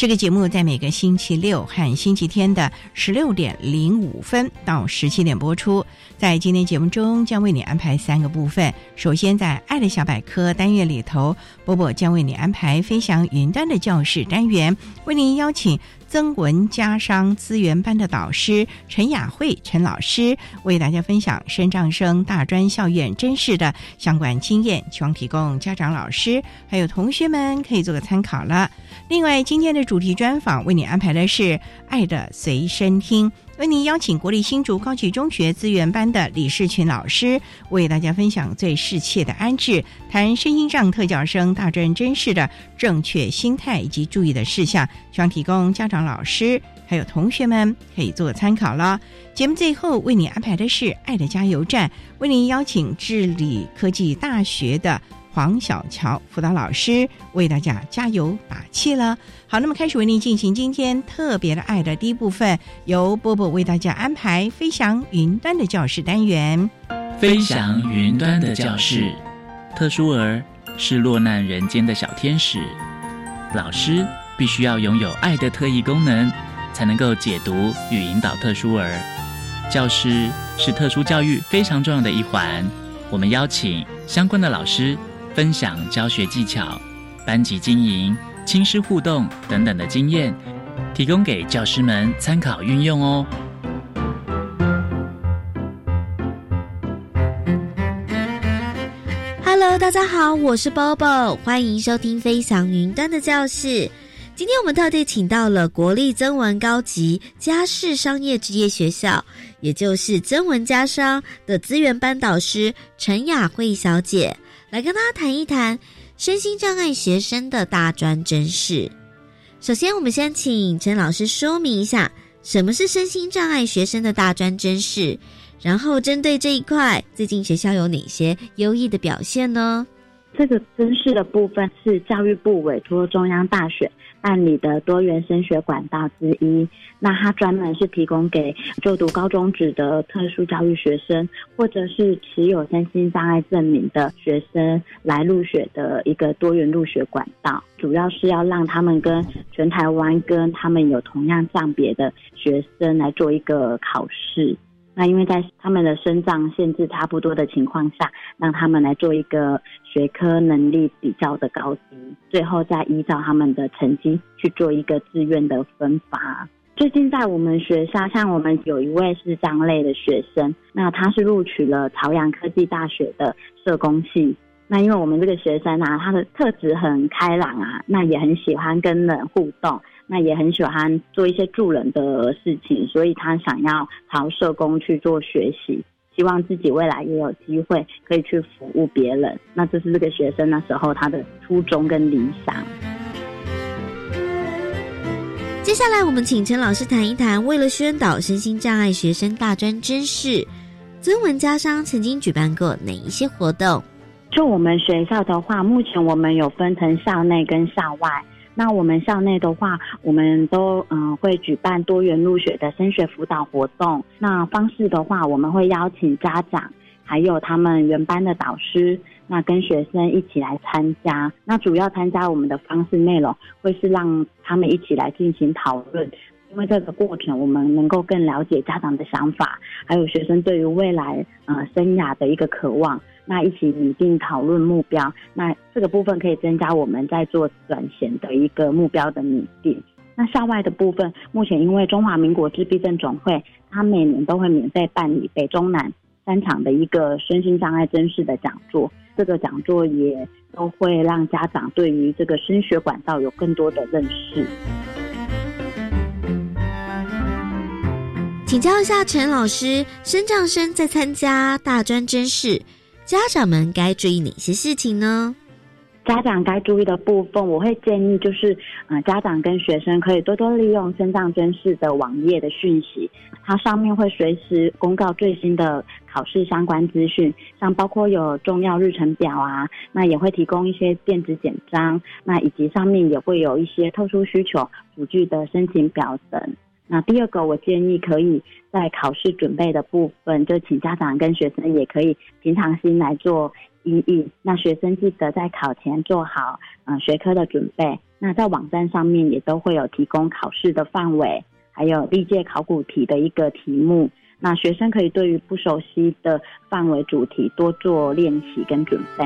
这个节目在每个星期六和星期天的十六点零五分到十七点播出。在今天节目中，将为你安排三个部分。首先，在“爱的小百科”单元里头，波波将为你安排“飞翔云端”的教室单元，为您邀请。增文家商资源班的导师陈雅慧陈老师为大家分享深障生大专校院真实的相关经验，希望提供家长、老师还有同学们可以做个参考了。另外，今天的主题专访为你安排的是《爱的随身听》。为您邀请国立新竹高级中学资源班的李世群老师，为大家分享最适切的安置，谈身心障特教生大专真实的正确心态以及注意的事项，希望提供家长、老师还有同学们可以做参考了。节目最后为你安排的是爱的加油站，为您邀请智理科技大学的。黄小乔辅导老师为大家加油打气了。好，那么开始为您进行今天特别的爱的第一部分，由波波为大家安排飞翔云端的教室单元。飞翔云端的教室，特殊儿是落难人间的小天使，老师必须要拥有爱的特异功能，才能够解读与引导特殊儿。教师是特殊教育非常重要的一环，我们邀请相关的老师。分享教学技巧、班级经营、亲师互动等等的经验，提供给教师们参考运用哦。Hello，大家好，我是 Bobo，欢迎收听飞翔云端的教室。今天我们特地请到了国立增文高级家事商业职业学校，也就是增文家商的资源班导师陈雅慧小姐。来跟大家谈一谈身心障碍学生的大专真事。首先，我们先请陈老师说明一下什么是身心障碍学生的大专真事，然后针对这一块，最近学校有哪些优异的表现呢？这个真事的部分是教育部委托中央大学。办理的多元升学管道之一，那它专门是提供给就读高中职的特殊教育学生，或者是持有身心障碍证明的学生来入学的一个多元入学管道，主要是要让他们跟全台湾跟他们有同样障别的学生来做一个考试。那因为在他们的生长限制差不多的情况下，让他们来做一个学科能力比较的高低，最后再依照他们的成绩去做一个志愿的分发。最近在我们学校，像我们有一位是这样类的学生，那他是录取了朝阳科技大学的社工系。那因为我们这个学生啊，他的特质很开朗啊，那也很喜欢跟人互动。那也很喜欢做一些助人的事情，所以他想要朝社工去做学习，希望自己未来也有机会可以去服务别人。那这是这个学生那时候他的初衷跟理想。接下来我们请陈老师谈一谈，为了宣导身心障碍学生大专知识，尊文家商曾经举办过哪一些活动？就我们学校的话，目前我们有分成校内跟校外。那我们校内的话，我们都嗯会举办多元入学的升学辅导活动。那方式的话，我们会邀请家长，还有他们原班的导师，那跟学生一起来参加。那主要参加我们的方式内容，会是让他们一起来进行讨论。因为这个过程，我们能够更了解家长的想法，还有学生对于未来呃生涯的一个渴望。那一起拟定讨论目标，那这个部分可以增加我们在做转衔的一个目标的拟定。那校外的部分，目前因为中华民国自闭症总会，它每年都会免费办理北中南三场的一个身心障碍真试的讲座，这个讲座也都会让家长对于这个升学管道有更多的认识。请教一下陈老师，升障生在参加大专真试，家长们该注意哪些事情呢？家长该注意的部分，我会建议就是，呃，家长跟学生可以多多利用升障真试的网页的讯息，它上面会随时公告最新的考试相关资讯，像包括有重要日程表啊，那也会提供一些电子简章，那以及上面也会有一些特殊需求辅具的申请表等。那第二个，我建议可以在考试准备的部分，就请家长跟学生也可以平常心来做应应。那学生记得在考前做好嗯学科的准备。那在网站上面也都会有提供考试的范围，还有历届考古题的一个题目。那学生可以对于不熟悉的范围主题多做练习跟准备。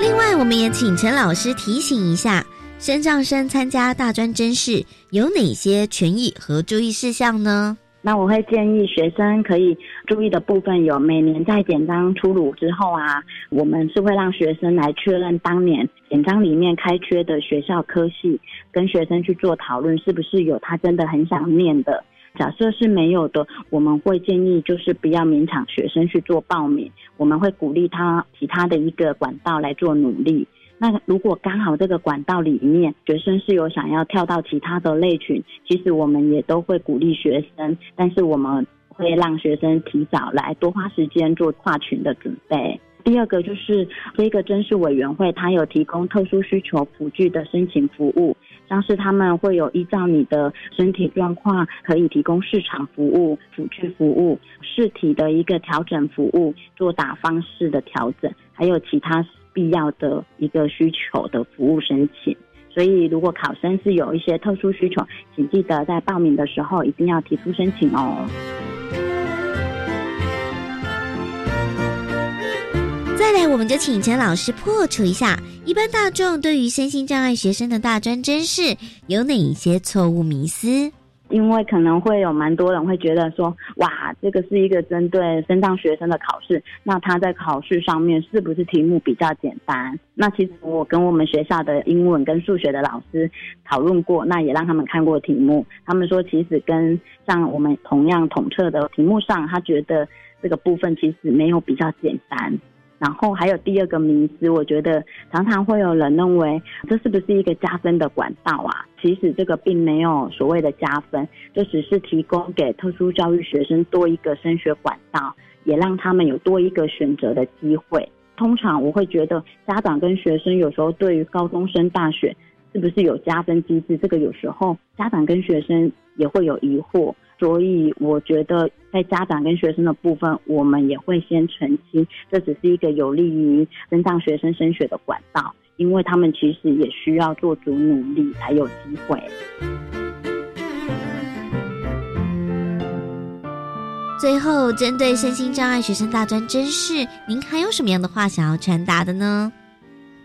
另外，我们也请陈老师提醒一下。升障生参加大专真试有哪些权益和注意事项呢？那我会建议学生可以注意的部分有：每年在简章出炉之后啊，我们是会让学生来确认当年简章里面开缺的学校科系，跟学生去做讨论，是不是有他真的很想念的。假设是没有的，我们会建议就是不要勉强学生去做报名，我们会鼓励他其他的一个管道来做努力。那如果刚好这个管道里面学生是有想要跳到其他的类群，其实我们也都会鼓励学生，但是我们会让学生提早来多花时间做跨群的准备。第二个就是这个真试委员会，它有提供特殊需求辅具的申请服务，像是他们会有依照你的身体状况，可以提供市场服务、辅具服务、试体的一个调整服务、做打方式的调整，还有其他。必要的一个需求的服务申请，所以如果考生是有一些特殊需求，请记得在报名的时候一定要提出申请哦。再来，我们就请陈老师破除一下一般大众对于身心障碍学生的大专真试有哪一些错误迷思。因为可能会有蛮多人会觉得说，哇，这个是一个针对升障学生的考试，那他在考试上面是不是题目比较简单？那其实我跟我们学校的英文跟数学的老师讨论过，那也让他们看过题目，他们说其实跟像我们同样统测的题目上，他觉得这个部分其实没有比较简单。然后还有第二个迷思，我觉得常常会有人认为这是不是一个加分的管道啊？其实这个并没有所谓的加分，就只是提供给特殊教育学生多一个升学管道，也让他们有多一个选择的机会。通常我会觉得家长跟学生有时候对于高中生大学是不是有加分机制，这个有时候家长跟学生也会有疑惑。所以我觉得，在家长跟学生的部分，我们也会先澄清，这只是一个有利于增长学生升学的管道，因为他们其实也需要做足努力才有机会。最后，针对身心障碍学生大专真试，您还有什么样的话想要传达的呢？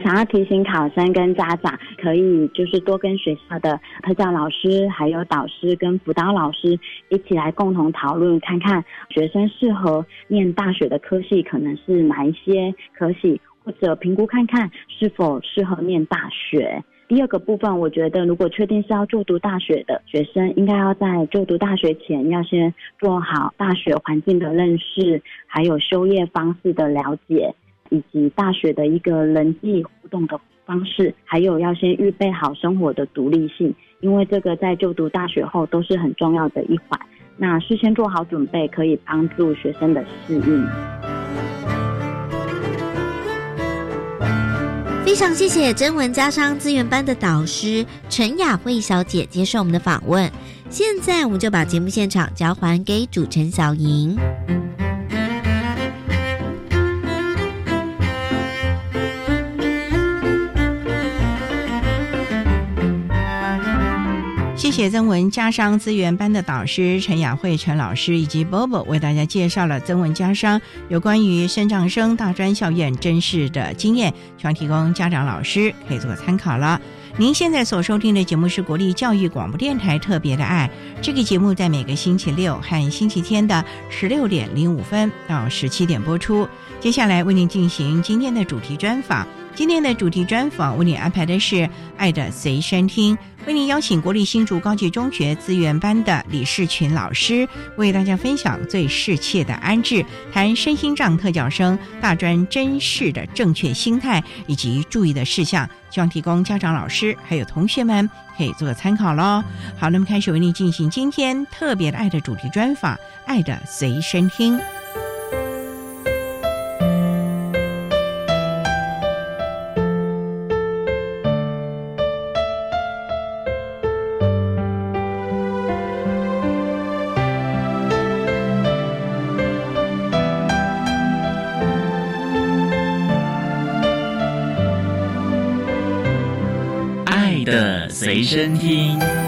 想要提醒考生跟家长，可以就是多跟学校的特教老师、还有导师跟辅导老师一起来共同讨论，看看学生适合念大学的科系可能是哪一些科系，或者评估看看是否适合念大学。第二个部分，我觉得如果确定是要就读大学的学生，应该要在就读大学前要先做好大学环境的认识，还有修业方式的了解。以及大学的一个人际互动的方式，还有要先预备好生活的独立性，因为这个在就读大学后都是很重要的一环。那事先做好准备，可以帮助学生的适应。非常谢谢真文家商资源班的导师陈雅慧小姐接受我们的访问。现在我们就把节目现场交还给主持人小莹。谢谢曾文家商资源班的导师陈雅慧陈老师以及 Bobo 为大家介绍了曾文家商有关于生长生大专校院真实的经验，希望提供家长老师可以做参考了。您现在所收听的节目是国立教育广播电台特别的爱，这个节目在每个星期六和星期天的十六点零五分到十七点播出。接下来为您进行今天的主题专访。今天的主题专访为您安排的是《爱的随身听》，为您邀请国立新竹高级中学资源班的李世群老师为大家分享最适切的安置，谈身心障特教生大专真试的正确心态以及注意的事项，希望提供家长、老师还有同学们可以做个参考喽。好，那么开始为你进行今天特别的爱的主题专访，《爱的随身听》。随身听。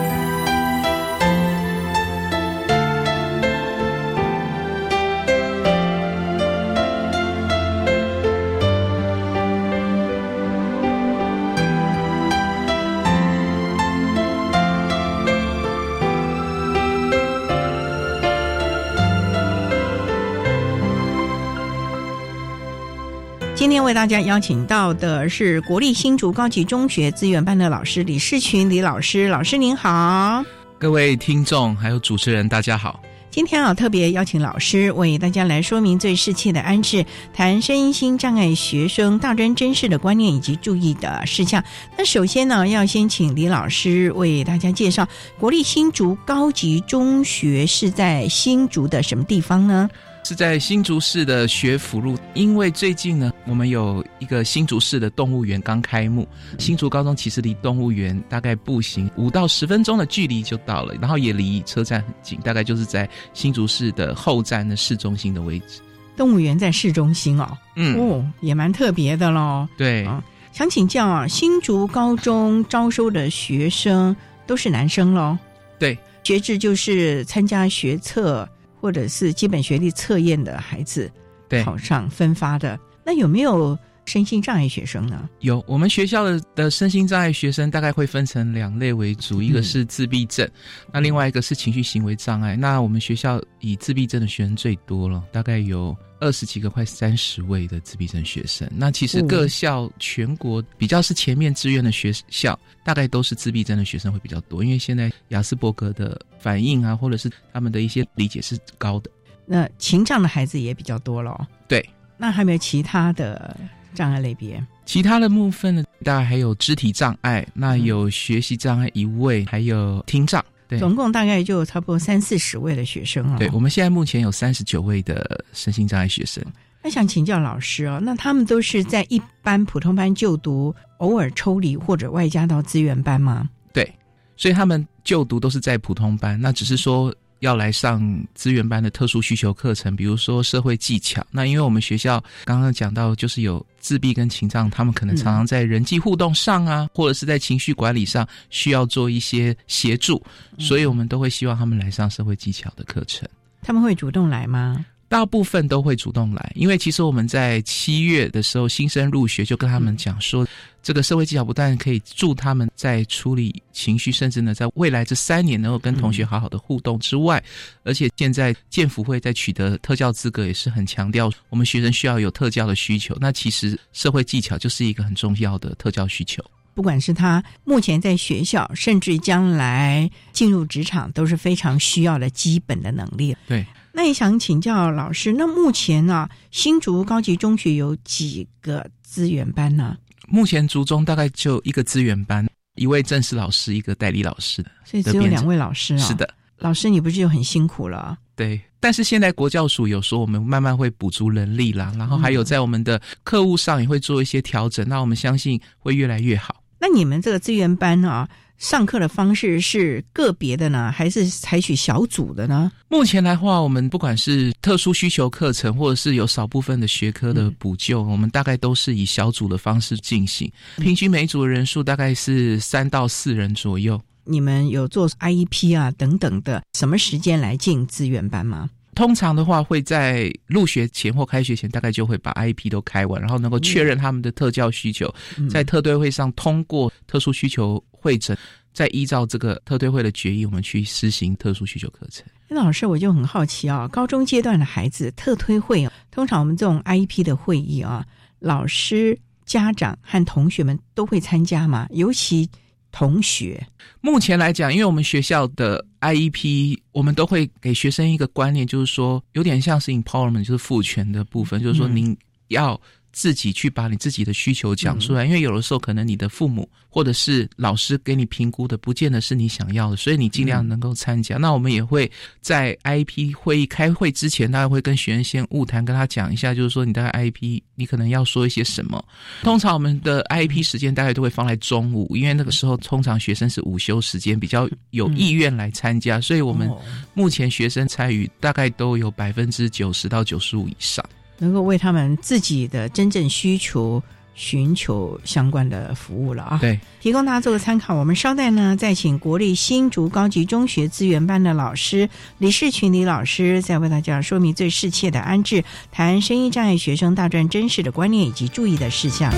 大家邀请到的是国立新竹高级中学资源班的老师李世群李老师，老师您好。各位听众还有主持人，大家好。今天啊，特别邀请老师为大家来说明最适切的安置，谈身心障碍学生大专真试的观念以及注意的事项。那首先呢，要先请李老师为大家介绍国立新竹高级中学是在新竹的什么地方呢？是在新竹市的学府路，因为最近呢，我们有一个新竹市的动物园刚开幕。新竹高中其实离动物园大概步行五到十分钟的距离就到了，然后也离车站很近，大概就是在新竹市的后站的市中心的位置。动物园在市中心哦，嗯，哦，也蛮特别的喽。对，啊，想请教啊，新竹高中招收的学生都是男生喽？对，学制就是参加学测或者是基本学历测验的孩子对，考上分发的。那有没有身心障碍学生呢？有我们学校的的身心障碍学生大概会分成两类为主，一个是自闭症，那另外一个是情绪行为障碍。那我们学校以自闭症的学生最多了，大概有二十几个，快三十位的自闭症学生。那其实各校全国比较是前面志愿的学校，大概都是自闭症的学生会比较多，因为现在雅斯伯格的反应啊，或者是他们的一些理解是高的。那情障的孩子也比较多咯。对，那还有没有其他的障碍类别？其他的部分呢，大概还有肢体障碍，那有学习障碍一位，还有听障。对，总共大概就差不多三四十位的学生哦。对，我们现在目前有三十九位的身心障碍学生。那想请教老师哦，那他们都是在一般普通班就读，偶尔抽离或者外加到资源班吗？对，所以他们就读都是在普通班，那只是说要来上资源班的特殊需求课程，比如说社会技巧。那因为我们学校刚刚讲到，就是有自闭跟情障，他们可能常常在人际互动上啊，或者是在情绪管理上需要做一些协助，所以我们都会希望他们来上社会技巧的课程。他们会主动来吗？大部分都会主动来，因为其实我们在七月的时候新生入学就跟他们讲说，这个社会技巧不但可以助他们在处理情绪，甚至呢在未来这三年能够跟同学好好的互动之外，而且现在建福会在取得特教资格也是很强调我们学生需要有特教的需求。那其实社会技巧就是一个很重要的特教需求。不管是他目前在学校，甚至将来进入职场，都是非常需要的基本的能力。对，那也想请教老师，那目前呢、新竹高级中学有几个资源班呢？目前竹中大概就一个资源班，一位正式老师，一个代理老师。所以只有两位老师啊、是的，老师你不是就很辛苦了？对，但是现在国教署有说我们慢慢会补足人力啦，然后还有在我们的课务上也会做一些调整，那我们相信会越来越好。那你们这个资源班啊，上课的方式是个别的呢，还是采取小组的呢？目前来话，我们不管是特殊需求课程，或者是有少部分的学科的补救，我们大概都是以小组的方式进行，平均每组的人数大概是三到四人左右。你们有做 IEP 啊等等的，什么时间来进资源班吗？通常的话，会在入学前或开学前，大概就会把 IEP 都开完，然后能够确认他们的特教需求，在特队会上通过特殊需求会诊，再依照这个特队会的决议，我们去施行特殊需求课程。那老师，我就很好奇啊，高中阶段的孩子特推会，通常我们这种 IEP 的会议啊，老师、家长和同学们都会参加吗？尤其同学，目前来讲，因为我们学校的 IEP，我们都会给学生一个观念，就是说，有点像是 empowerment，就是赋权的部分，就是说，您要。自己去把你自己的需求讲出来，因为有的时候可能你的父母或者是老师给你评估的，不见得是你想要的，所以你尽量能够参加。那我们也会在 IP 会议开会之前，大家会跟学员先晤谈，跟他讲一下，就是说你的 IP 你可能要说一些什么。通常我们的 IP 时间大概都会放在中午，因为那个时候通常学生是午休时间，比较有意愿来参加，所以我们目前学生参与大概都有百分之九十到九十五以上。能够为他们自己的真正需求寻求相关的服务了啊！对，提供大家做个参考。我们稍待呢，再请国立新竹高级中学资源班的老师李世群李老师，再为大家说明最适切的安置，谈声音障碍学生大专真实的观念以及注意的事项。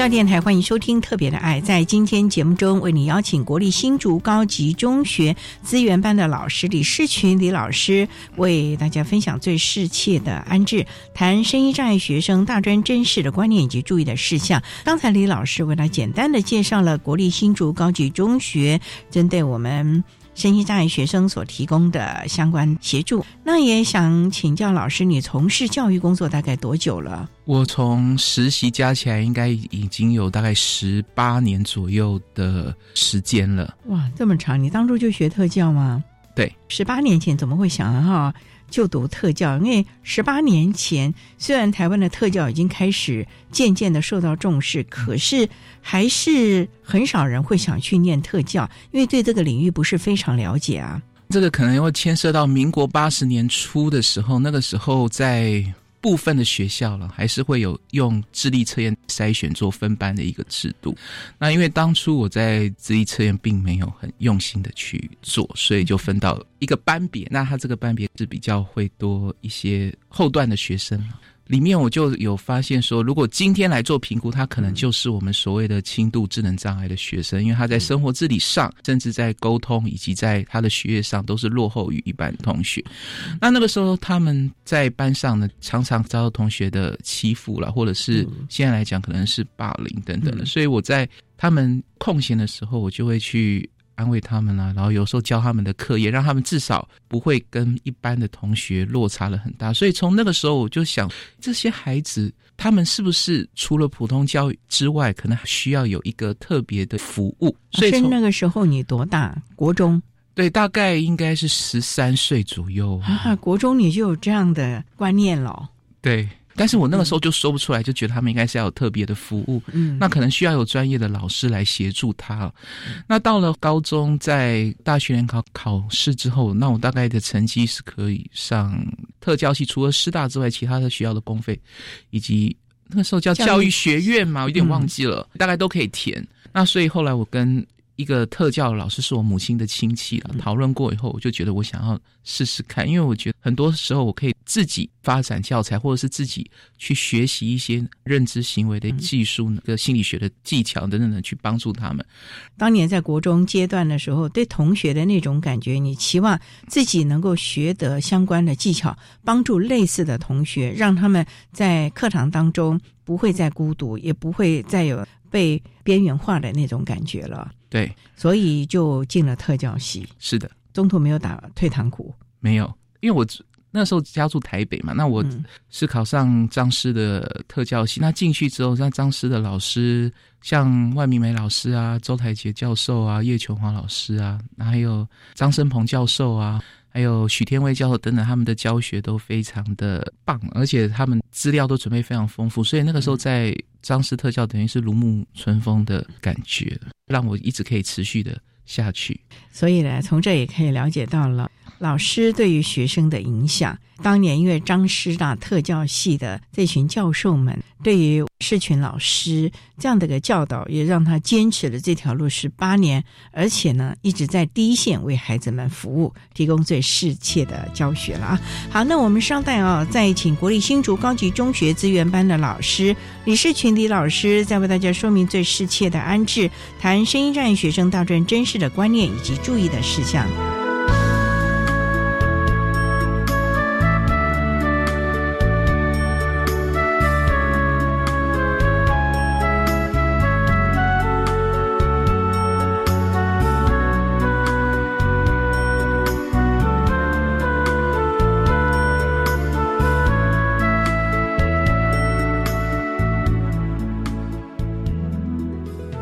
教电台欢迎收听《特别的爱》。在今天节目中，为你邀请国立新竹高级中学资源班的老师李世群李老师，为大家分享最适切的安置，谈声音障碍学生大专真实的观念以及注意的事项。刚才李老师为他简单的介绍了国立新竹高级中学针对我们。身心障碍学生所提供的相关协助，那也想请教老师，你从事教育工作大概多久了？我从实习加起来应该已经有大概十八年左右的时间了。哇，这么长！你当初就学特教吗？对，十八年前怎么会想哈？就读特教，因为十八年前虽然台湾的特教已经开始渐渐的受到重视，可是还是很少人会想去念特教，因为对这个领域不是非常了解啊。这个可能会牵涉到民国八十年初的时候，那个时候在部分的学校了，还是会有用智力测验筛选做分班的一个制度。那因为当初我在智力测验并没有很用心的去做，所以就分到一个班别。那他这个班别是比较会多一些后段的学生。里面我就有发现说，如果今天来做评估，他可能就是我们所谓的轻度智能障碍的学生，因为他在生活自理上，甚至在沟通以及在他的学业上都是落后于一般同学。那那个时候他们在班上呢，常常遭到同学的欺负了，或者是现在来讲可能是霸凌等等的。所以我在他们空闲的时候，我就会去。安慰他们啊，然后有时候教他们的课业，让他们至少不会跟一般的同学落差了很大。所以从那个时候我就想，这些孩子他们是不是除了普通教育之外，可能还需要有一个特别的服务？所以那个时候你多大？国中？对，大概应该是十三岁左右啊。国中你就有这样的观念了？对。但是我那个时候就说不出来，就觉得他们应该是要有特别的服务，嗯，那可能需要有专业的老师来协助他。那到了高中，在大学联考考试之后，那我大概的成绩是可以上特教系，除了师大之外，其他的学校的公费以及那个时候叫教育学院嘛，我有点忘记了，大概都可以填。那所以后来我跟。一个特教老师是我母亲的亲戚了，讨论过以后，我就觉得我想要试试看，因为我觉得很多时候我可以自己发展教材，或者是自己去学习一些认知行为的技术、那个心理学的技巧等等的，去帮助他们。当年在国中阶段的时候，对同学的那种感觉，你期望自己能够学得相关的技巧，帮助类似的同学，让他们在课堂当中不会再孤独，也不会再有被边缘化的那种感觉了。对，所以就进了特教系。是的，中途没有打退堂鼓。没有，因为我那时候家住台北嘛，那我是考上张师的特教系。那进去之后，像张师的老师，像万明梅老师啊、周台杰教授啊、叶琼华老师啊，还有张生鹏教授啊。还有许天威教授等等，他们的教学都非常的棒，而且他们资料都准备非常丰富，所以那个时候在张师特教等于是如沐春风的感觉，让我一直可以持续的下去。所以呢，从这也可以了解到了老师对于学生的影响。当年因为张师大特教系的这群教授们对于社群老师这样的个教导，也让他坚持了这条路十八年，而且呢一直在第一线为孩子们服务，提供最适切的教学了啊。好，那我们稍待啊，再请国立新竹高级中学资源班的老师李世群李老师，再为大家说明最适切的安置，谈声音障碍学生大专真实的观念以及注意的事项。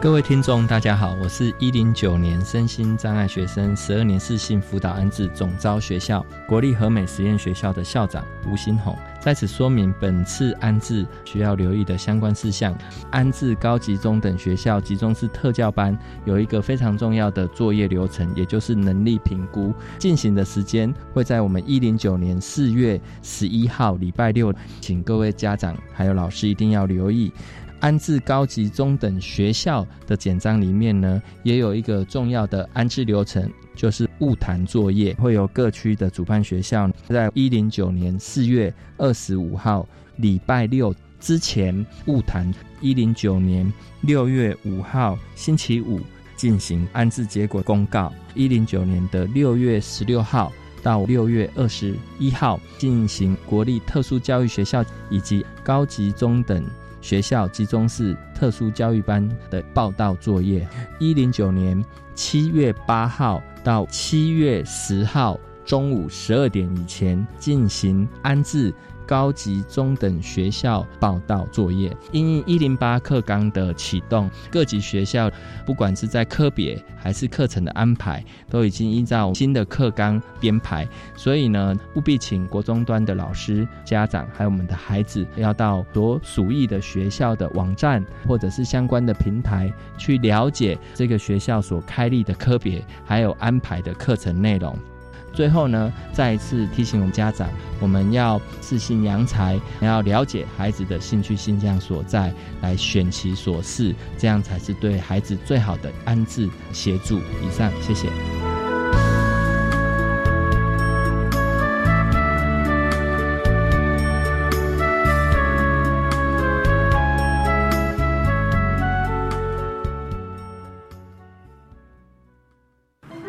各位听众，大家好，我是一零九年身心障碍学生十二年四性辅导安置总招学校国立和美实验学校的校长吴新红，在此说明本次安置需要留意的相关事项。安置高级中等学校集中式特教班有一个非常重要的作业流程，也就是能力评估进行的时间会在我们一零九年四月十一号礼拜六，请各位家长还有老师一定要留意。安置高级中等学校的简章里面呢，也有一个重要的安置流程，就是物谈作业，会有各区的主办学校在一零九年四月二十五号礼拜六之前物谈，一零九年六月五号星期五进行安置结果公告，一零九年的六月十六号到六月二十一号进行国立特殊教育学校以及高级中等。学校集中式特殊教育班的报道作业，一零九年七月八号到七月十号中午十二点以前进行安置。高级中等学校报道作业，因一零八课纲的启动，各级学校不管是在科别还是课程的安排，都已经依照新的课纲编排。所以呢，务必请国中端的老师、家长还有我们的孩子，要到所属意的学校的网站或者是相关的平台去了解这个学校所开立的科别还有安排的课程内容。最后呢，再一次提醒我们家长，我们要自信扬才，要了解孩子的兴趣倾向所在，来选其所适，这样才是对孩子最好的安置协助。以上，谢谢。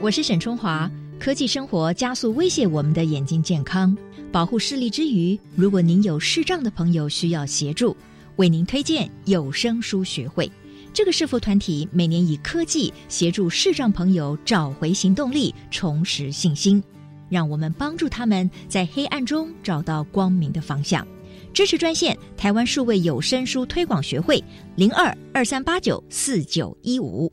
我是沈春华。科技生活加速威胁我们的眼睛健康，保护视力之余，如果您有视障的朋友需要协助，为您推荐有声书学会。这个视服团体每年以科技协助视障朋友找回行动力，重拾信心，让我们帮助他们在黑暗中找到光明的方向。支持专线：台湾数位有声书推广学会零二二三八九四九一五。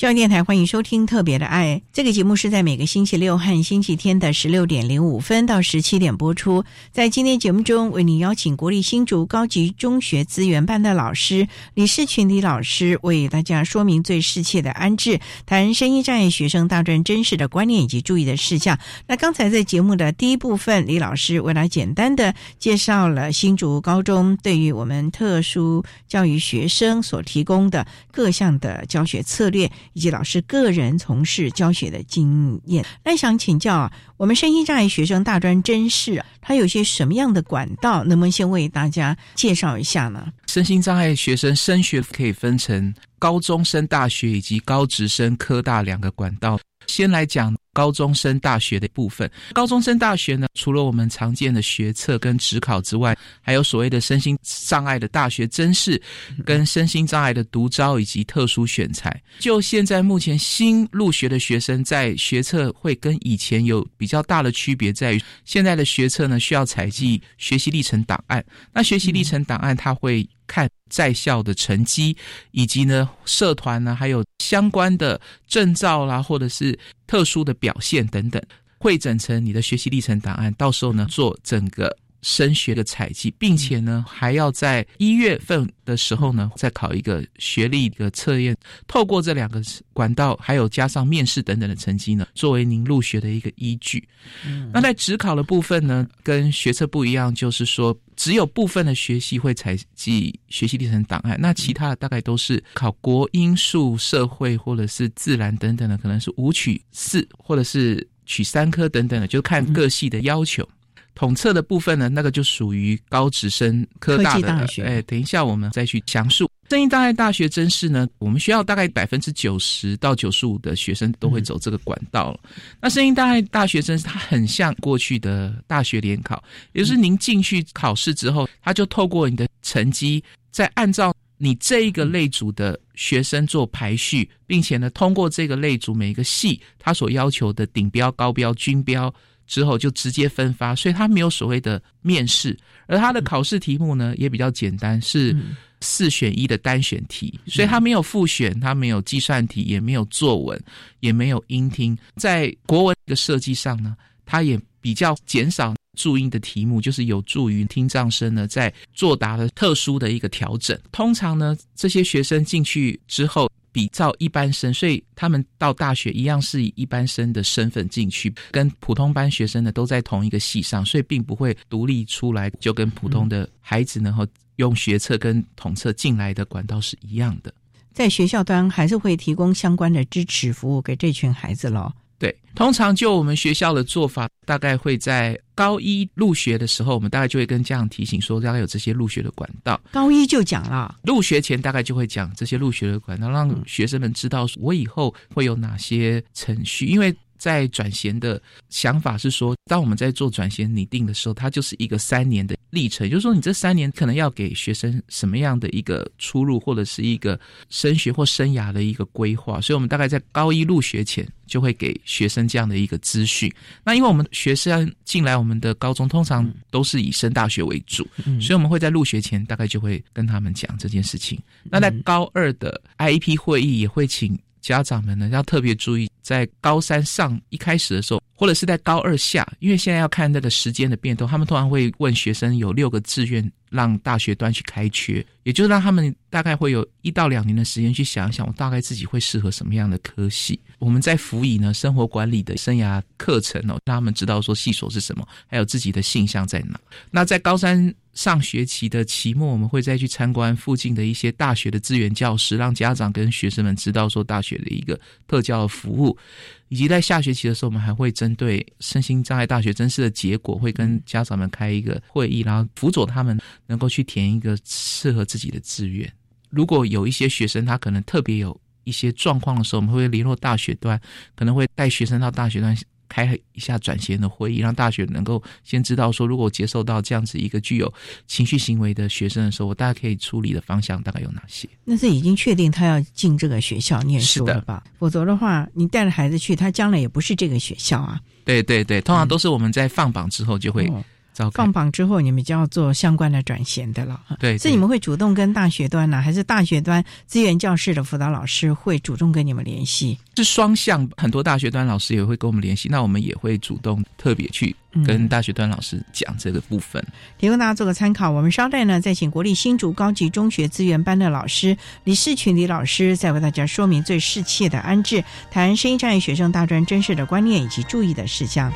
教育电台欢迎收听《特别的爱》这个节目，是在每个星期六和星期天的十六点零五分到十七点播出。在今天节目中，为您邀请国立新竹高级中学资源班的老师李世群李老师，为大家说明最适切的安置，谈声音障碍学生大专真实的观念以及注意的事项。那刚才在节目的第一部分，李老师为了简单的介绍了新竹高中对于我们特殊教育学生所提供的各项的教学策略。以及老师个人从事教学的经验，那想请教啊，我们身心障碍学生大专真试，它有些什么样的管道？能不能先为大家介绍一下呢？身心障碍学生升学可以分成高中生、大学以及高职生科大两个管道。先来讲高中生大学的部分。高中生大学呢，除了我们常见的学测跟职考之外，还有所谓的身心障碍的大学甄试，跟身心障碍的独招以及特殊选材。就现在目前新入学的学生，在学测会跟以前有比较大的区别，在于现在的学测呢需要采集学习历程档案。那学习历程档案，它会看在校的成绩，以及呢社团呢，还有相关的证照啦，或者是特殊的表现等等，汇整成你的学习历程档案，到时候呢做整个。升学的采集，并且呢，还要在一月份的时候呢，再考一个学历的测验。透过这两个管道，还有加上面试等等的成绩呢，作为您入学的一个依据。那在职考的部分呢，跟学测不一样，就是说只有部分的学习会采集学习历程档案，那其他的大概都是考国英数社会或者是自然等等的，可能是五取四或者是取三科等等的，就看各系的要求。统测的部分呢，那个就属于高职生科大的，哎，等一下我们再去详述。声音障碍大学真试呢，我们学校大概百分之九十到九十五的学生都会走这个管道了。那声音障碍大学真试，它很像过去的大学联考，也就是您进去考试之后，他就透过你的成绩，再按照你这一个类组的学生做排序，并且呢，通过这个类组每一个系他所要求的顶标、高标、均标之后，就直接分发，所以他没有所谓的面试，而他的考试题目呢也比较简单，是四选一的单选题，所以他没有复选，他没有计算题，也没有作文，也没有音听，在国文的设计上呢，他也比较减少。注音的题目就是有助于听障生呢在作答的特殊的一个调整。通常呢，这些学生进去之后比照一般生，所以他们到大学一样是以一般生的身份进去，跟普通班学生呢都在同一个系上，所以并不会独立出来，就跟普通的孩子呢和用学测跟统测进来的管道是一样的。在学校端还是会提供相关的支持服务给这群孩子喽。对，通常就我们学校的做法，大概会在高一入学的时候，我们大概就会跟家长提醒说，大概有这些入学的管道。高一就讲了，入学前大概就会讲这些入学的管道，让学生们知道我以后会有哪些程序，因为。在转衔的想法是说，当我们在做转衔拟定的时候，它就是一个三年的历程，也就是说，你这三年可能要给学生什么样的一个出路，或者是一个升学或生涯的一个规划。所以，我们大概在高一入学前就会给学生这样的一个资讯。那因为我们学生进来我们的高中，通常都是以升大学为主，所以我们会在入学前大概就会跟他们讲这件事情。那在高二的 IEP 会议也会请。家长们呢要特别注意，在高三上一开始的时候，或者是在高二下，因为现在要看那个时间的变动，他们通常会问学生有六个志愿让大学端去开缺，也就是让他们大概会有一到两年的时间去想一想，我大概自己会适合什么样的科系。我们在辅以呢生活管理的生涯课程哦，让他们知道说系所是什么，还有自己的性向在哪。那在高三。上学期的期末，我们会再去参观附近的一些大学的资源教室，让家长跟学生们知道说大学的一个特教的服务，以及在下学期的时候，我们还会针对身心障碍大学真试的结果，会跟家长们开一个会议，然后辅佐他们能够去填一个适合自己的志愿。如果有一些学生他可能特别有一些状况的时候，我们会联络大学端，可能会带学生到大学端。开一下转衔的会议，让大学能够先知道说，如果接受到这样子一个具有情绪行为的学生的时候，我大概可以处理的方向大概有哪些？那是已经确定他要进这个学校念书了吧？否则的话，你带着孩子去，他将来也不是这个学校啊。对对对，通常都是我们在放榜之后就会。放榜之后，你们就要做相关的转衔的了。对，所以你们会主动跟大学端呢，还是大学端资源教室的辅导老师会主动跟你们联系？是双向，很多大学端老师也会跟我们联系，那我们也会主动特别去跟大学端老师讲这个部分，提供大家做个参考。我们稍待呢，再请国立新竹高级中学资源班的老师李世群李老师，再为大家说明最适切的安置，谈声音障碍学生大专真实的观念以及注意的事项。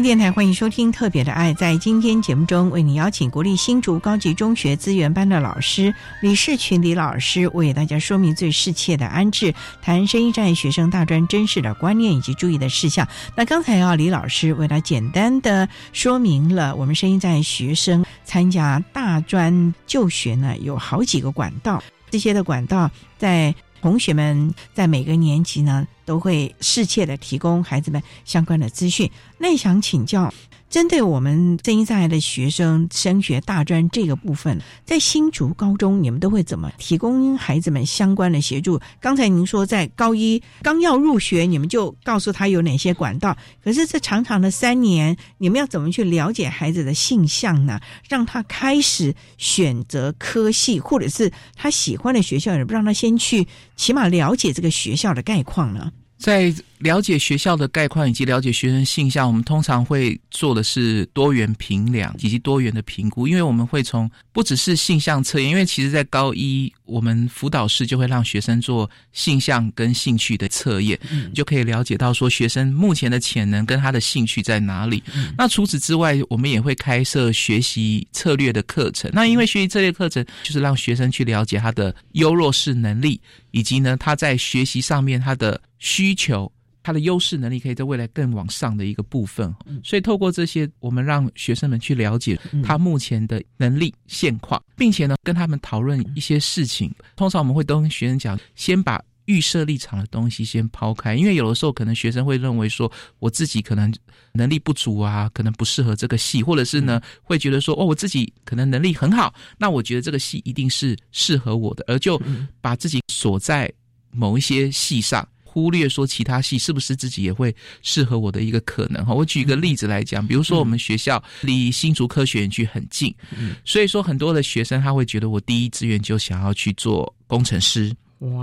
电台欢迎收听《特别的爱》。在今天节目中，为你邀请国立新竹高级中学资源班的老师李世群李老师，为大家说明最适切的安置，谈生意站学生大专真实的观念以及注意的事项。那刚才啊，李老师为了简单的说明了我们生意站学生参加大专就学呢，有好几个管道，这些的管道在。同学们在每个年级呢，都会适切的提供孩子们相关的资讯。那想请教。针对我们声音障碍的学生升学大专这个部分，在新竹高中，你们都会怎么提供孩子们相关的协助？刚才您说在高一刚要入学，你们就告诉他有哪些管道。可是这长长的三年，你们要怎么去了解孩子的性向呢？让他开始选择科系，或者是他喜欢的学校，也不让他先去，起码了解这个学校的概况呢？在了解学校的概况以及了解学生性向，我们通常会做的是多元评量以及多元的评估，因为我们会从不只是性向测验，因为其实在高一，我们辅导室就会让学生做性向跟兴趣的测验，就可以了解到说学生目前的潜能跟他的兴趣在哪里。那除此之外，我们也会开设学习策略的课程。那因为学习策略课程就是让学生去了解他的优弱势能力，以及呢他在学习上面他的。需求，他的优势能力可以在未来更往上的一个部分，所以透过这些，我们让学生们去了解他目前的能力现况，并且呢，跟他们讨论一些事情。通常我们会都跟学生讲，先把预设立场的东西先抛开，因为有的时候可能学生会认为说，我自己可能能力不足啊，可能不适合这个系，或者是呢，会觉得说，哦，我自己可能能力很好，那我觉得这个系一定是适合我的，而就把自己锁在某一些系上。忽略说其他系是不是自己也会适合我的一个可能哈？我举一个例子来讲，比如说我们学校离新竹科学园区很近，所以说很多的学生他会觉得我第一志愿就想要去做工程师，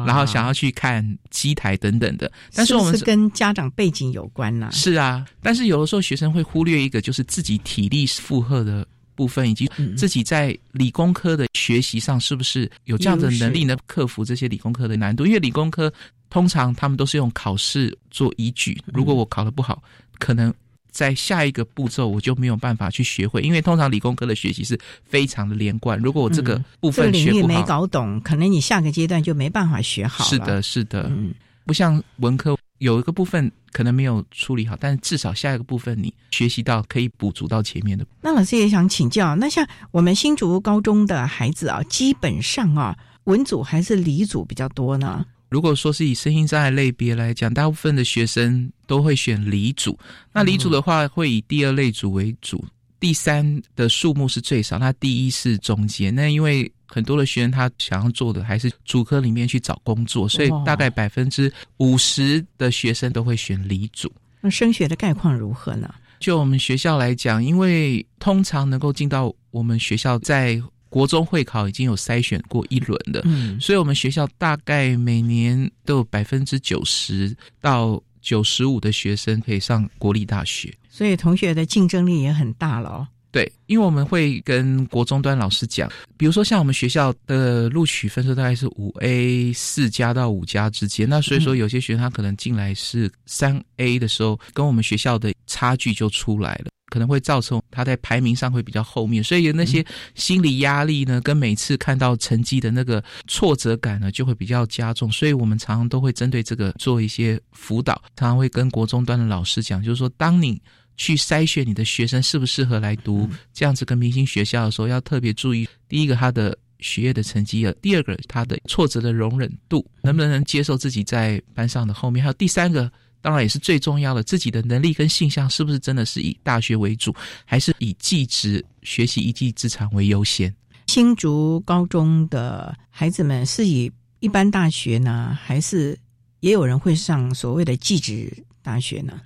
然后想要去看机台等等的。但是我们是跟家长背景有关呐。是啊，但是有的时候学生会忽略一个，就是自己体力负荷的部分，以及自己在理工科的学习上是不是有这样的能力呢？克服这些理工科的难度，因为理工科。通常他们都是用考试做依据。如果我考得不好，可能在下一个步骤我就没有办法去学会。因为通常理工科的学习是非常的连贯。如果我这个部分领域没搞懂，可能你下个阶段就没办法学好。是的，是的，嗯，不像文科有一个部分可能没有处理好，但至少下一个部分你学习到可以补足到前面的。那老师也想请教，那像我们新竹高中的孩子啊，基本上啊，文组还是理组比较多呢？如果说是以身心障碍类别来讲，大部分的学生都会选理组。那理组的话，会以第二类组为主，第三的数目是最少。那第一是中间。那因为很多的学生他想要做的还是主科里面去找工作，所以大概百分之五十的学生都会选理组。那升学的概况如何呢？就我们学校来讲，因为通常能够进到我们学校在。国中会考已经有筛选过一轮的，所以我们学校大概每年都有百分之九十到九十五的学生可以上国立大学，所以同学的竞争力也很大了哦。对，因为我们会跟国中端老师讲，比如说像我们学校的录取分数大概是五 A 四加到五加之间，那所以说有些学生他可能进来是三 A 的时候，跟我们学校的差距就出来了。可能会造成他在排名上会比较后面，所以有那些心理压力呢，跟每次看到成绩的那个挫折感呢，就会比较加重。所以我们常常都会针对这个做一些辅导，常常会跟国中端的老师讲，就是说，当你去筛选你的学生适不适合来读这样子跟明星学校的时候，要特别注意第一个他的学业的成绩，第二个他的挫折的容忍度，能不能接受自己在班上的后面，还有第三个。当然也是最重要的，自己的能力跟性向是不是真的是以大学为主，还是以技职学习一技之长为优先？新竹高中的孩子们是以一般大学呢，还是也有人会上所谓的技职大学呢？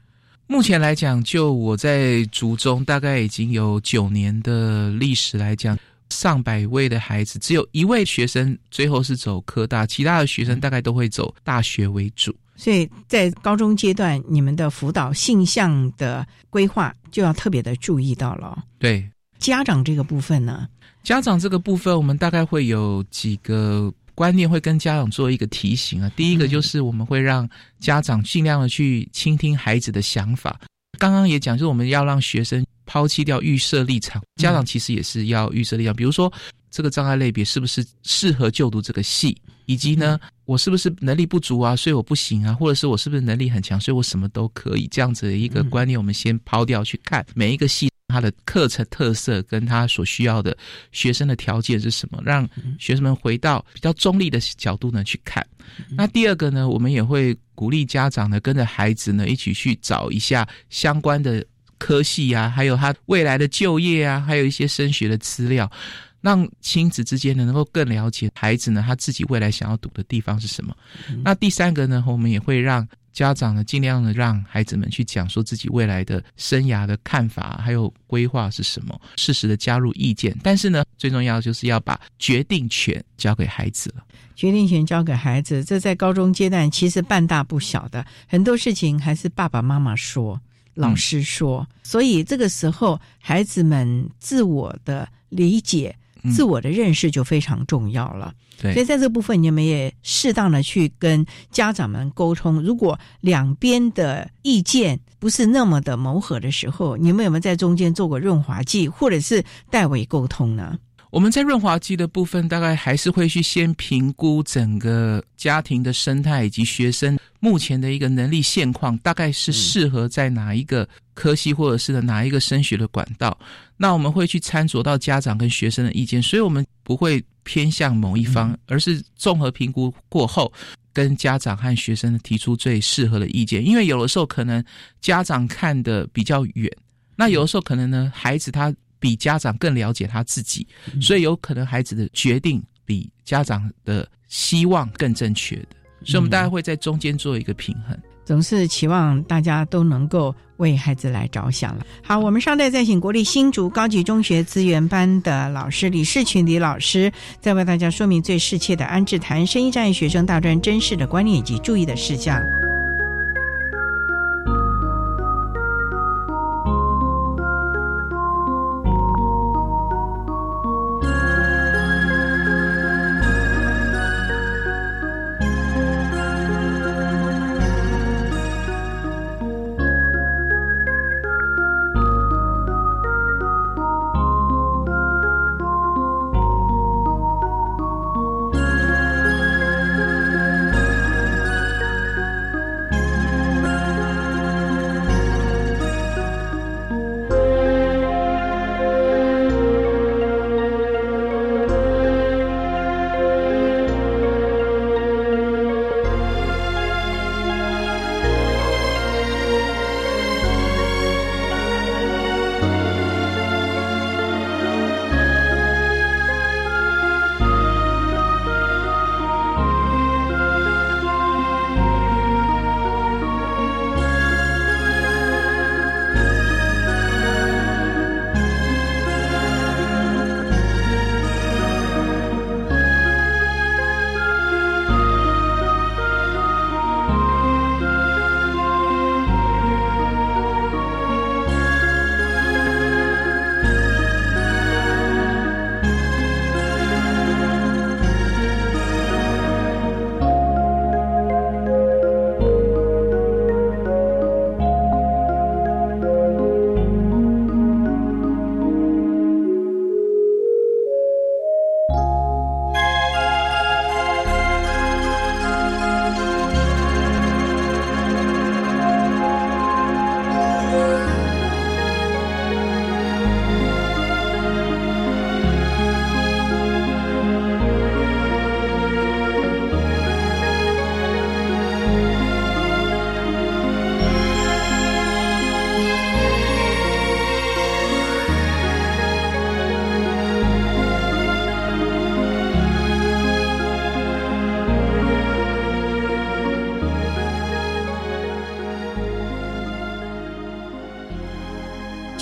目前来讲，就我在族中大概已经有九年的历史来讲，上百位的孩子，只有一位学生最后是走科大，其他的学生大概都会走大学为主。所以在高中阶段，你们的辅导性向的规划就要特别的注意到了。对家长这个部分呢，家长这个部分，我们大概会有几个观念会跟家长做一个提醒啊。第一个就是我们会让家长尽量的去倾听孩子的想法。刚刚也讲，就是我们要让学生抛弃掉预设立场，家长其实也是要预设立场，比如说这个障碍类别是不是适合就读这个系，以及呢，我是不是能力不足啊，所以我不行啊，或者是我是不是能力很强，所以我什么都可以，这样子的一个观念，我们先抛掉去看每一个系。他的课程特色跟他所需要的学生的条件是什么？让学生们回到比较中立的角度呢去看。那第二个呢，我们也会鼓励家长呢跟着孩子呢一起去找一下相关的科系啊，还有他未来的就业啊，还有一些升学的资料，让亲子之间呢能够更了解孩子呢他自己未来想要读的地方是什么。那第三个呢，我们也会让。家长呢，尽量的让孩子们去讲说自己未来的生涯的看法，还有规划是什么，适时的加入意见。但是呢，最重要就是要把决定权交给孩子了。决定权交给孩子，这在高中阶段其实半大不小的，很多事情还是爸爸妈妈说，老师说。所以这个时候，孩子们自我的理解、自我的认识就非常重要了。对，所以在这部分，你们也适当的去跟家长们沟通。如果两边的意见不是那么的谋合的时候，你们有没有在中间做过润滑剂，或者是代为沟通呢？我们在润滑剂的部分，大概还是会去先评估整个家庭的生态以及学生目前的一个能力现况，大概是适合在哪一个科系或者是哪一个升学的管道。那我们会去参酌到家长跟学生的意见，所以我们不会偏向某一方，而是综合评估过后，跟家长和学生提出最适合的意见。因为有的时候可能家长看的比较远，那有的时候可能呢，孩子他。比家长更了解他自己，所以有可能孩子的决定比家长的希望更正确的，所以我们大概会在中间做一个平衡。总是期望大家都能够为孩子来着想了。好，我们稍待再请国立新竹高级中学资源班的老师李世群李老师，再为大家说明最适切的安置谈生意障碍学生大专真实的观念以及注意的事项。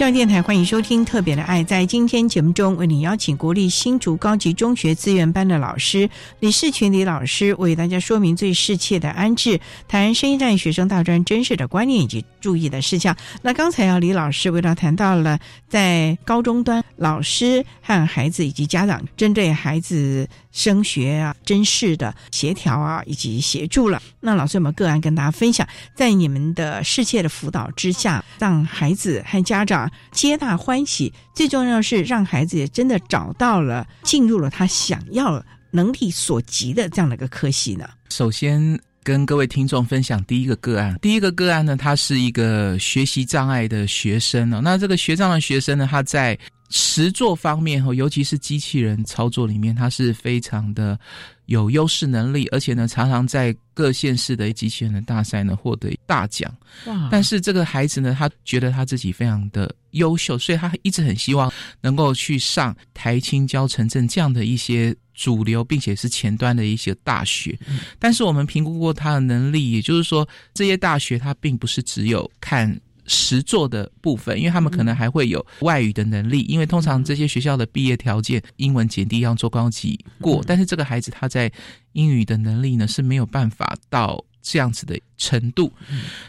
教育电台欢迎收听《特别的爱》。在今天节目中，为你邀请国立新竹高级中学资源班的老师李世群李老师，为大家说明最适切的安置，谈生一代学生大专真实的观念以及注意的事项。那刚才啊，李老师为他谈到了在高中端，老师和孩子以及家长针对孩子升学啊、真试的协调啊以及协助了。那老师有没有个案跟大家分享？在你们的世界的辅导之下，让孩子和家长皆大欢喜。最重要是让孩子也真的找到了进入了他想要能力所及的这样的一个科系呢。首先。跟各位听众分享第一个个案。第一个个案呢，他是一个学习障碍的学生哦。那这个学障的学生呢，他在实作方面哈，尤其是机器人操作里面，他是非常的有优势能力，而且呢，常常在各县市的机器人的大赛呢获得大奖。哇！但是这个孩子呢，他觉得他自己非常的优秀，所以他一直很希望能够去上台青交城镇这样的一些。主流并且是前端的一些大学，但是我们评估过他的能力，也就是说，这些大学它并不是只有看实作的部分，因为他们可能还会有外语的能力，因为通常这些学校的毕业条件，英文简历要做高级过，但是这个孩子他在英语的能力呢是没有办法到。这样子的程度，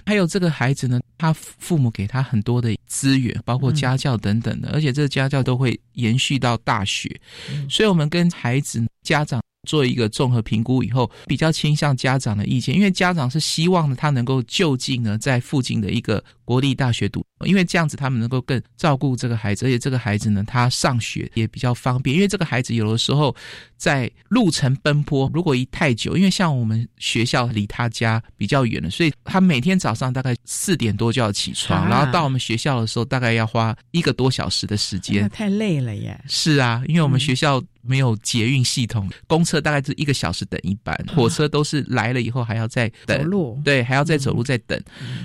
还有这个孩子呢，他父母给他很多的资源，包括家教等等的，而且这个家教都会延续到大学，所以我们跟孩子家长。做一个综合评估以后，比较倾向家长的意见，因为家长是希望呢，他能够就近呢，在附近的一个国立大学读，因为这样子他们能够更照顾这个孩子，而且这个孩子呢，他上学也比较方便，因为这个孩子有的时候在路程奔波，如果一太久，因为像我们学校离他家比较远了，所以他每天早上大概四点多就要起床，然后到我们学校的时候，大概要花一个多小时的时间，太累了耶。是啊，因为我们学校。没有捷运系统，公车大概是一个小时等一班，火车都是来了以后还要再等，对，还要再走路再等，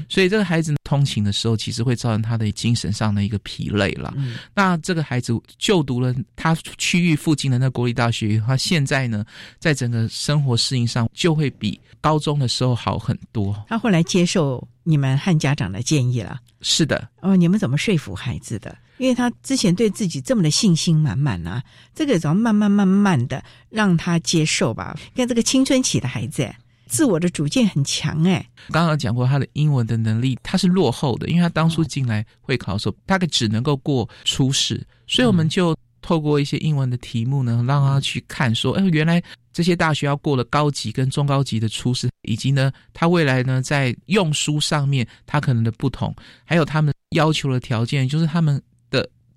所以这个孩子通勤的时候，其实会造成他的精神上的一个疲累了。那这个孩子就读了他区域附近的那国立大学，他现在呢，在整个生活适应上就会比高中的时候好很多。他后来接受你们和家长的建议了，是的。哦，你们怎么说服孩子的？因为他之前对自己这么的信心满满啊，这个只要慢慢慢慢的让他接受吧。看这个青春期的孩子，自我的主见很强哎。刚刚讲过他的英文的能力，他是落后的，因为他当初进来会考的时候，大概只能够过初试，所以我们就透过一些英文的题目呢，让他去看说，哎，原来这些大学要过了高级跟中高级的初试，以及呢，他未来呢在用书上面他可能的不同，还有他们要求的条件，就是他们。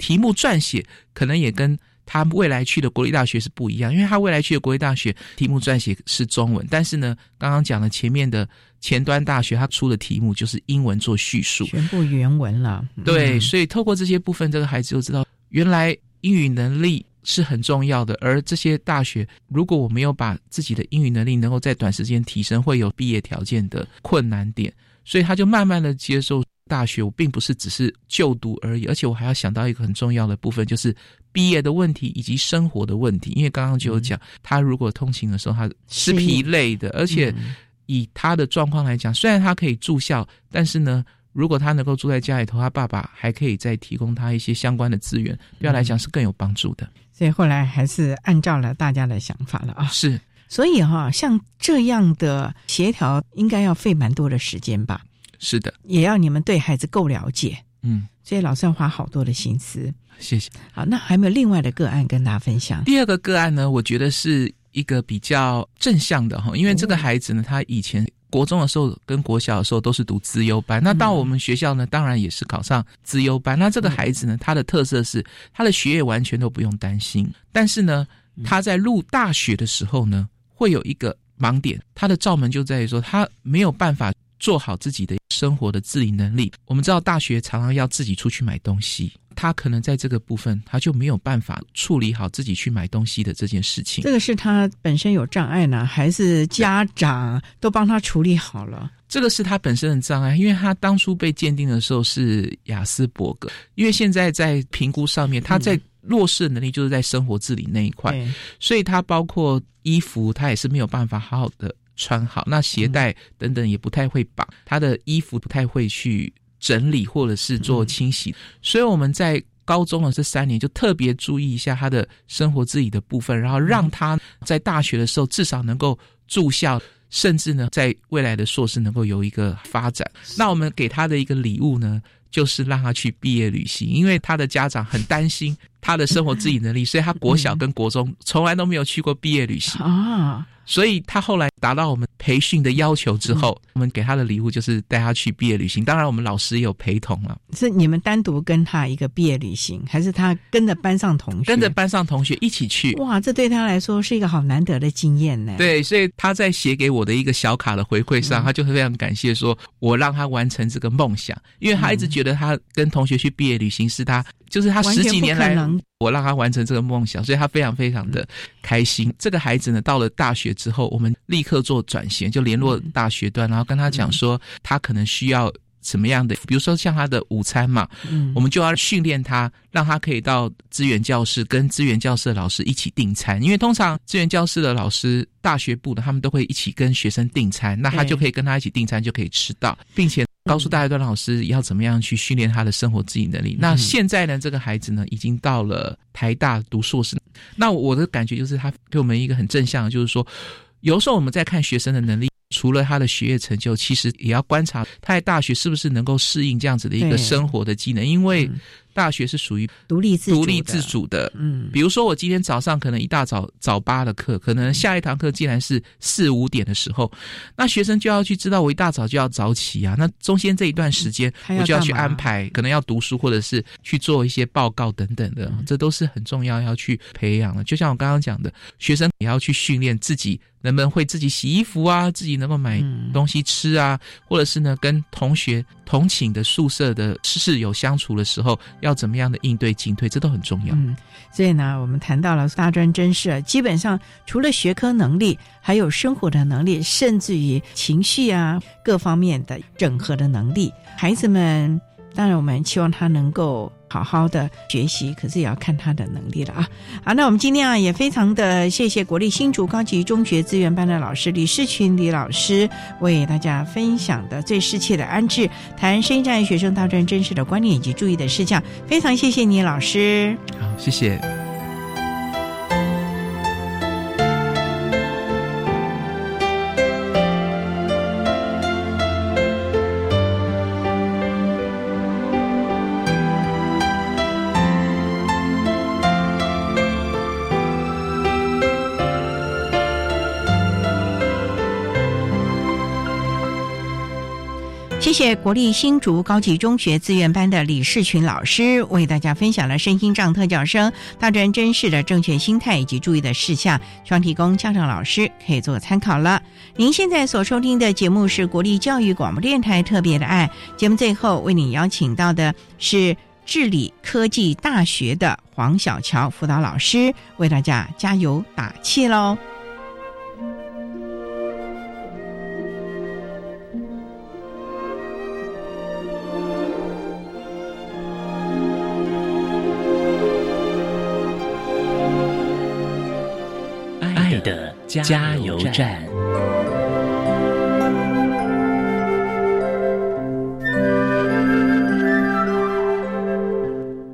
题目撰写可能也跟他未来去的国立大学是不一样，因为他未来去的国立大学题目撰写是中文，但是呢，刚刚讲的前面的前端大学，他出的题目就是英文做叙述，全部原文了。对，所以透过这些部分，这个孩子就知道原来英语能力是很重要的。而这些大学，如果我没有把自己的英语能力能够在短时间提升，会有毕业条件的困难点，所以他就慢慢的接受。大学我并不是只是就读而已，而且我还要想到一个很重要的部分，就是毕业的问题以及生活的问题。因为刚刚就有讲，他如果通勤的时候他是疲累的，而且以他的状况来讲，虽然他可以住校，但是呢，如果他能够住在家里头，他爸爸还可以再提供他一些相关的资源，对他来讲是更有帮助的。所以后来还是按照了大家的想法了啊。是，所以哈，像这样的协调应该要费蛮多的时间吧。是的，也要你们对孩子够了解，嗯，所以老师要花好多的心思。谢谢。好，那还有没有另外的个案跟大家分享？第二个个案呢，我觉得是一个比较正向的哈，因为这个孩子呢，他以前国中的时候跟国小的时候都是读资优班，那到我们学校呢，当然也是考上资优班。那这个孩子呢，他的特色是他的学业完全都不用担心，但是呢，他在入大学的时候呢，会有一个盲点，他的罩门就在于说他没有办法。做好自己的生活的自理能力。我们知道大学常常要自己出去买东西，他可能在这个部分他就没有办法处理好自己去买东西的这件事情。这个是他本身有障碍呢，还是家长都帮他处理好了？这个是他本身的障碍，因为他当初被鉴定的时候是雅斯伯格，因为现在在评估上面，他在弱势的能力就是在生活自理那一块，所以他包括衣服，他也是没有办法好好的。穿好，那鞋带等等也不太会绑，他的衣服不太会去整理或者是做清洗，所以我们在高中的这三年就特别注意一下他的生活自理的部分，然后让他在大学的时候至少能够住校，甚至呢，在未来的硕士能够有一个发展。那我们给他的一个礼物呢，就是让他去毕业旅行，因为他的家长很担心他的生活自理能力，所以他国小跟国中从来都没有去过毕业旅行啊。所以他后来达到我们培训的要求之后，我们给他的礼物就是带他去毕业旅行。当然，我们老师也有陪同了。是你们单独跟他一个毕业旅行，还是他跟着班上同学？跟着班上同学一起去。哇，这对他来说是一个好难得的经验呢。对，所以他在写给我的一个小卡的回馈上，他就非常感谢，说我让他完成这个梦想，因为他一直觉得他跟同学去毕业旅行是他，就是他十几年来。我让他完成这个梦想，所以他非常非常的开心。这个孩子呢，到了大学之后，我们立刻做转型，就联络大学端，然后跟他讲说，他可能需要什么样的，比如说像他的午餐嘛，我们就要训练他，让他可以到资源教室跟资源教室的老师一起订餐，因为通常资源教室的老师、大学部的他们都会一起跟学生订餐，那他就可以跟他一起订餐，就可以吃到，并且。告诉大家，段老师要怎么样去训练他的生活自理能力。那现在呢，这个孩子呢，已经到了台大读硕士。那我的感觉就是，他给我们一个很正向，就是说，有时候我们在看学生的能力，除了他的学业成就，其实也要观察他在大学是不是能够适应这样子的一个生活的技能，因为。大学是属于独立自独立自主的，嗯，比如说我今天早上可能一大早早八的课，可能下一堂课竟然是四五点的时候，那学生就要去知道我一大早就要早起啊，那中间这一段时间我就要去安排，可能要读书或者是去做一些报告等等的，这都是很重要要去培养的。就像我刚刚讲的，学生也要去训练自己能不能会自己洗衣服啊，自己能够买东西吃啊，或者是呢跟同学同寝的宿舍的室友相处的时候。要怎么样的应对进退，这都很重要。嗯，所以呢，我们谈到了大专真试，基本上除了学科能力，还有生活的能力，甚至于情绪啊各方面的整合的能力，孩子们。当然，我们希望他能够好好的学习，可是也要看他的能力了啊！好，那我们今天啊，也非常的谢谢国立新竹高级中学资源班的老师李世群李老师为大家分享的最适切的安置，谈声音障碍学生大专真实的观念以及注意的事项，非常谢谢你，老师。好，谢谢。谢谢国立新竹高级中学资源班的李世群老师为大家分享了身心障特教生大专真试的正确心态以及注意的事项，希望提供家长老师可以做参考了。您现在所收听的节目是国立教育广播电台特别的爱节目，最后为你邀请到的是治理科技大学的黄小乔辅导老师，为大家加油打气喽。加油站。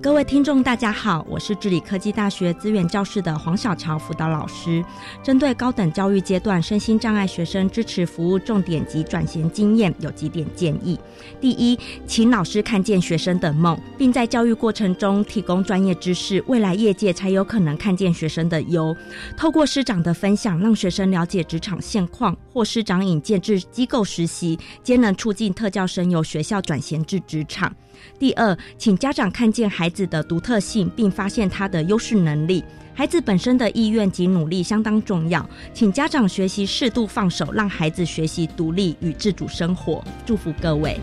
各位听众，大家好，我是智理科技大学资源教室的黄小乔辅导老师。针对高等教育阶段身心障碍学生支持服务重点及转型经验，有几点建议：第一，请老师看见学生的梦，并在教育过程中提供专业知识，未来业界才有可能看见学生的优。透过师长的分享，让学生了解职场现况，或师长引荐至机构实习，皆能促进特教生由学校转衔至职场。第二，请家长看见孩子的独特性，并发现他的优势能力。孩子本身的意愿及努力相当重要，请家长学习适度放手，让孩子学习独立与自主生活。祝福各位。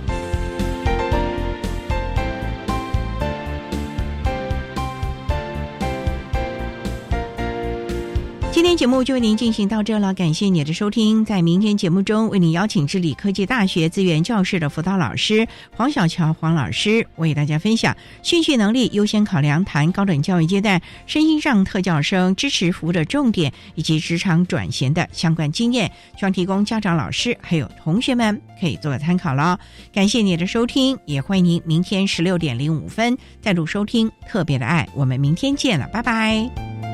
今天节目就为您进行到这了，感谢你的收听。在明天节目中，为您邀请智理科技大学资源教室的辅导老师黄小乔黄老师，为大家分享兴趣能力优先考量，谈高等教育阶段身心障特教生支持服务的重点以及职场转型的相关经验，希望提供家长、老师还有同学们可以做个参考了。感谢你的收听，也欢迎您明天十六点零五分再度收听特别的爱。我们明天见了，拜拜。